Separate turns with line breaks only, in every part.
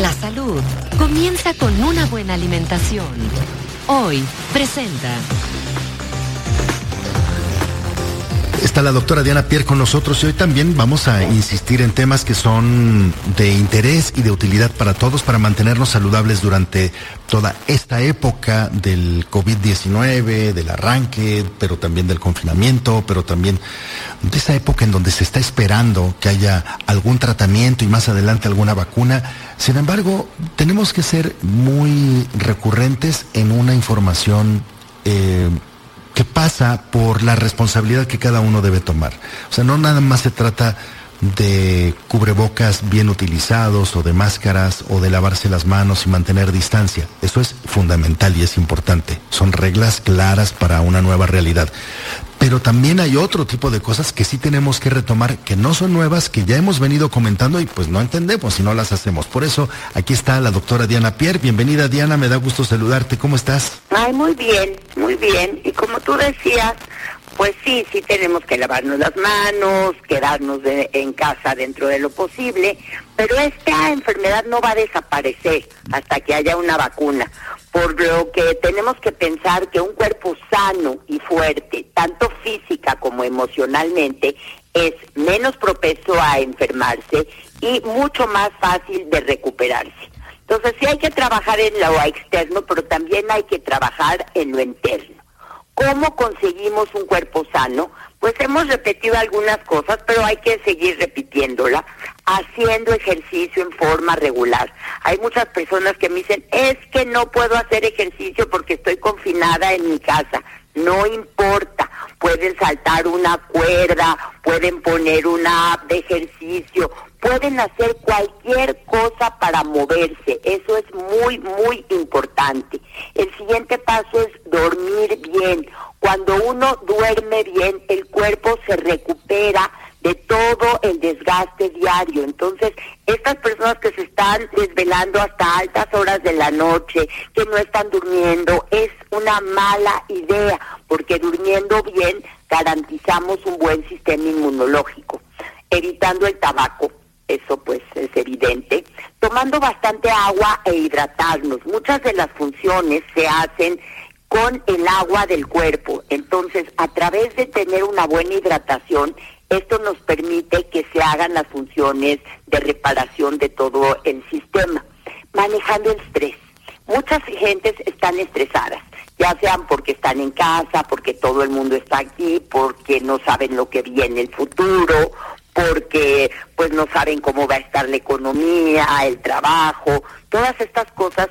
La salud comienza con una buena alimentación. Hoy presenta...
Está la doctora Diana Pierre con nosotros y hoy también vamos a insistir en temas que son de interés y de utilidad para todos para mantenernos saludables durante toda esta época del COVID-19, del arranque, pero también del confinamiento, pero también de esa época en donde se está esperando que haya algún tratamiento y más adelante alguna vacuna. Sin embargo, tenemos que ser muy recurrentes en una información eh, por la responsabilidad que cada uno debe tomar. O sea, no nada más se trata de cubrebocas bien utilizados o de máscaras o de lavarse las manos y mantener distancia. Eso es fundamental y es importante. Son reglas claras para una nueva realidad. Pero también hay otro tipo de cosas que sí tenemos que retomar, que no son nuevas, que ya hemos venido comentando y pues no entendemos si no las hacemos. Por eso aquí está la doctora Diana Pierre. Bienvenida Diana, me da gusto saludarte. ¿Cómo estás?
Ay, muy bien, muy bien. Y como tú decías, pues sí, sí tenemos que lavarnos las manos, quedarnos en casa dentro de lo posible, pero esta enfermedad no va a desaparecer hasta que haya una vacuna, por lo que tenemos que pensar que un cuerpo sano y fuerte, tanto física como emocionalmente, es menos propenso a enfermarse y mucho más fácil de recuperarse. Entonces sí hay que trabajar en lo externo, pero también hay que trabajar en lo interno. ¿Cómo conseguimos un cuerpo sano? Pues hemos repetido algunas cosas, pero hay que seguir repitiéndola, haciendo ejercicio en forma regular. Hay muchas personas que me dicen, es que no puedo hacer ejercicio porque estoy confinada en mi casa. No importa, pueden saltar una cuerda, pueden poner una app de ejercicio, pueden hacer cualquier cosa para moverse. Eso es muy, muy importante. El siguiente paso es dormir bien. Cuando uno duerme bien, el cuerpo se recupera de todo el desgaste diario. Entonces, estas personas que se están desvelando hasta altas horas de la noche, que no están durmiendo, es una mala idea, porque durmiendo bien garantizamos un buen sistema inmunológico, evitando el tabaco eso pues es evidente, tomando bastante agua e hidratarnos. Muchas de las funciones se hacen con el agua del cuerpo, entonces a través de tener una buena hidratación, esto nos permite que se hagan las funciones de reparación de todo el sistema, manejando el estrés. Muchas gentes están estresadas, ya sean porque están en casa, porque todo el mundo está aquí, porque no saben lo que viene el futuro porque pues no saben cómo va a estar la economía, el trabajo, todas estas cosas.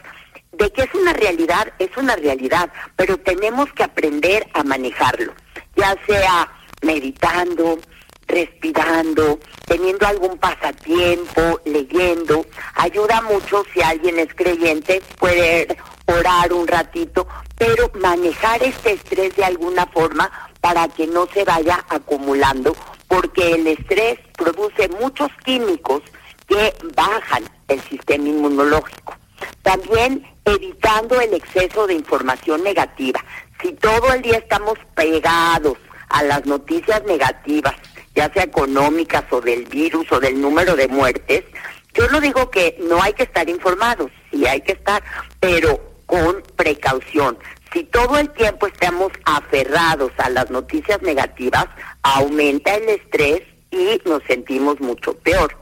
De que es una realidad, es una realidad, pero tenemos que aprender a manejarlo, ya sea meditando, respirando, teniendo algún pasatiempo, leyendo. Ayuda mucho si alguien es creyente, puede orar un ratito, pero manejar este estrés de alguna forma para que no se vaya acumulando porque el estrés produce muchos químicos que bajan el sistema inmunológico. También evitando el exceso de información negativa. Si todo el día estamos pegados a las noticias negativas, ya sea económicas o del virus o del número de muertes, yo no digo que no hay que estar informados, sí hay que estar, pero con precaución. Si todo el tiempo estamos aferrados a las noticias negativas, aumenta el estrés y nos sentimos mucho peor.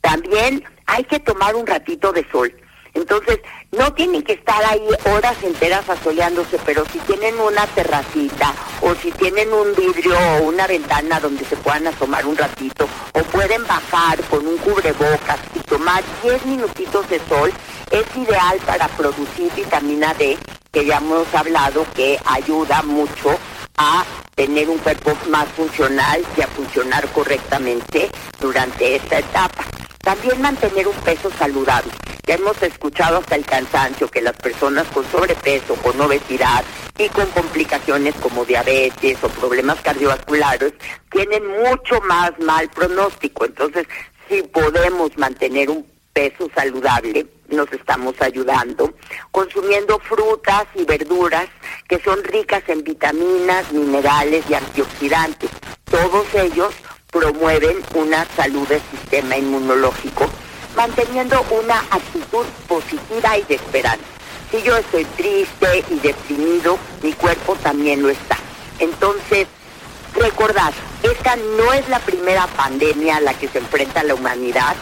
También hay que tomar un ratito de sol. Entonces, no tienen que estar ahí horas enteras asoleándose, pero si tienen una terracita o si tienen un vidrio o una ventana donde se puedan asomar un ratito o pueden bajar con un cubrebocas y tomar 10 minutitos de sol, es ideal para producir vitamina D, que ya hemos hablado que ayuda mucho a tener un cuerpo más funcional y a funcionar correctamente durante esta etapa. También mantener un peso saludable. Ya hemos escuchado hasta el cansancio que las personas con sobrepeso, con obesidad y con complicaciones como diabetes o problemas cardiovasculares tienen mucho más mal pronóstico. Entonces, si podemos mantener un peso saludable, nos estamos ayudando, consumiendo frutas y verduras que son ricas en vitaminas, minerales y antioxidantes. Todos ellos promueven una salud del sistema inmunológico, manteniendo una actitud positiva y de esperanza. Si yo estoy triste y deprimido, mi cuerpo también lo está. Entonces, recordad, esta no es la primera pandemia a la que se enfrenta la humanidad.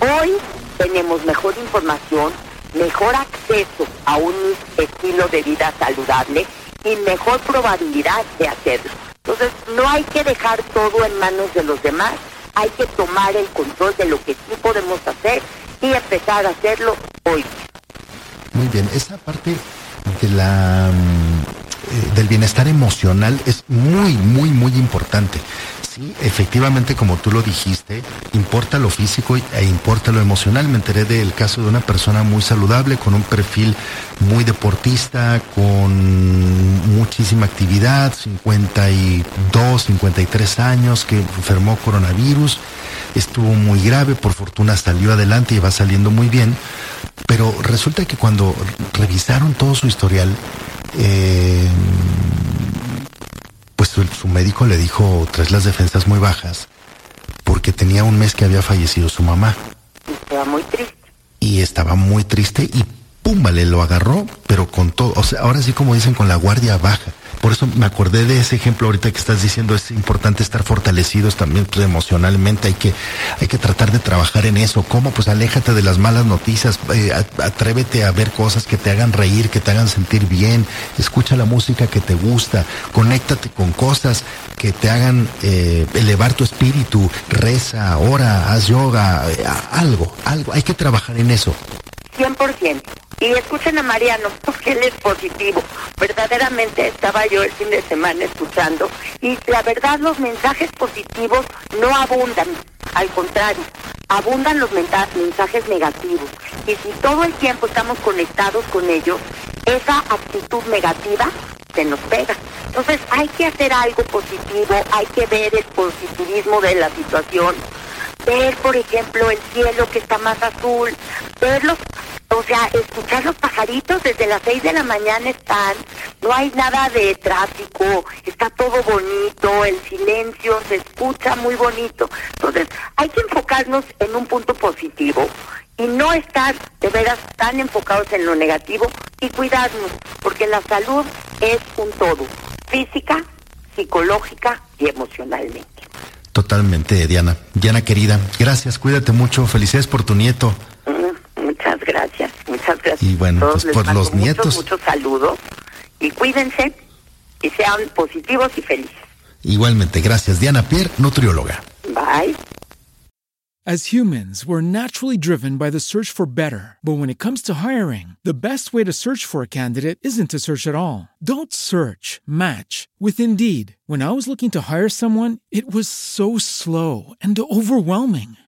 Hoy tenemos mejor información, mejor acceso a un estilo de vida saludable y mejor probabilidad de hacerlo. Entonces, no hay que dejar todo en manos de los demás, hay que tomar el control de lo que sí podemos hacer y empezar a hacerlo hoy.
Muy bien, esa parte de la mm, eh, del bienestar emocional es muy, muy, muy importante. Sí, efectivamente, como tú lo dijiste, importa lo físico e importa lo emocional. Me enteré del caso de una persona muy saludable, con un perfil muy deportista, con muchísima actividad, 52, 53 años, que enfermó coronavirus, estuvo muy grave, por fortuna salió adelante y va saliendo muy bien, pero resulta que cuando revisaron todo su historial, eh, pues su, médico le dijo tres las defensas muy bajas porque tenía un mes que había fallecido su mamá.
Estaba muy triste.
Y estaba muy triste y pum, vale, lo agarró, pero con todo, o sea, ahora sí como dicen, con la guardia baja. Por eso me acordé de ese ejemplo ahorita que estás diciendo, es importante estar fortalecidos también pues, emocionalmente, hay que, hay que tratar de trabajar en eso. ¿Cómo? Pues aléjate de las malas noticias, eh, atrévete a ver cosas que te hagan reír, que te hagan sentir bien, escucha la música que te gusta, conéctate con cosas que te hagan eh, elevar tu espíritu, reza, ora, haz yoga, eh, algo, algo, hay que trabajar en eso.
100%. Y escuchen a Mariano, porque él es positivo. Verdaderamente estaba yo el fin de semana escuchando y la verdad los mensajes positivos no abundan, al contrario, abundan los mensajes negativos. Y si todo el tiempo estamos conectados con ellos, esa actitud negativa se nos pega. Entonces hay que hacer algo positivo, hay que ver el positivismo de la situación, ver por ejemplo el cielo que está más azul, verlos o sea, escuchar los pajaritos desde las 6 de la mañana están, no hay nada de tráfico, está todo bonito, el silencio se escucha muy bonito. Entonces, hay que enfocarnos en un punto positivo y no estar de veras tan enfocados en lo negativo y cuidarnos, porque la salud es un todo, física, psicológica y emocionalmente.
Totalmente, Diana. Diana querida, gracias, cuídate mucho, felicidades por tu nieto.
Muchas gracias.
Y bueno, pues por los nietos.
Muchos saludos y cuídense y sean positivos y felices.
Igualmente, gracias. Diana Pierre, nutrióloga.
Bye.
As humans, we're naturally driven by the search for better. But when it comes to hiring, the best way to search for a candidate isn't to search at all. Don't search, match with Indeed. When I was looking to hire someone, it was so slow and overwhelming.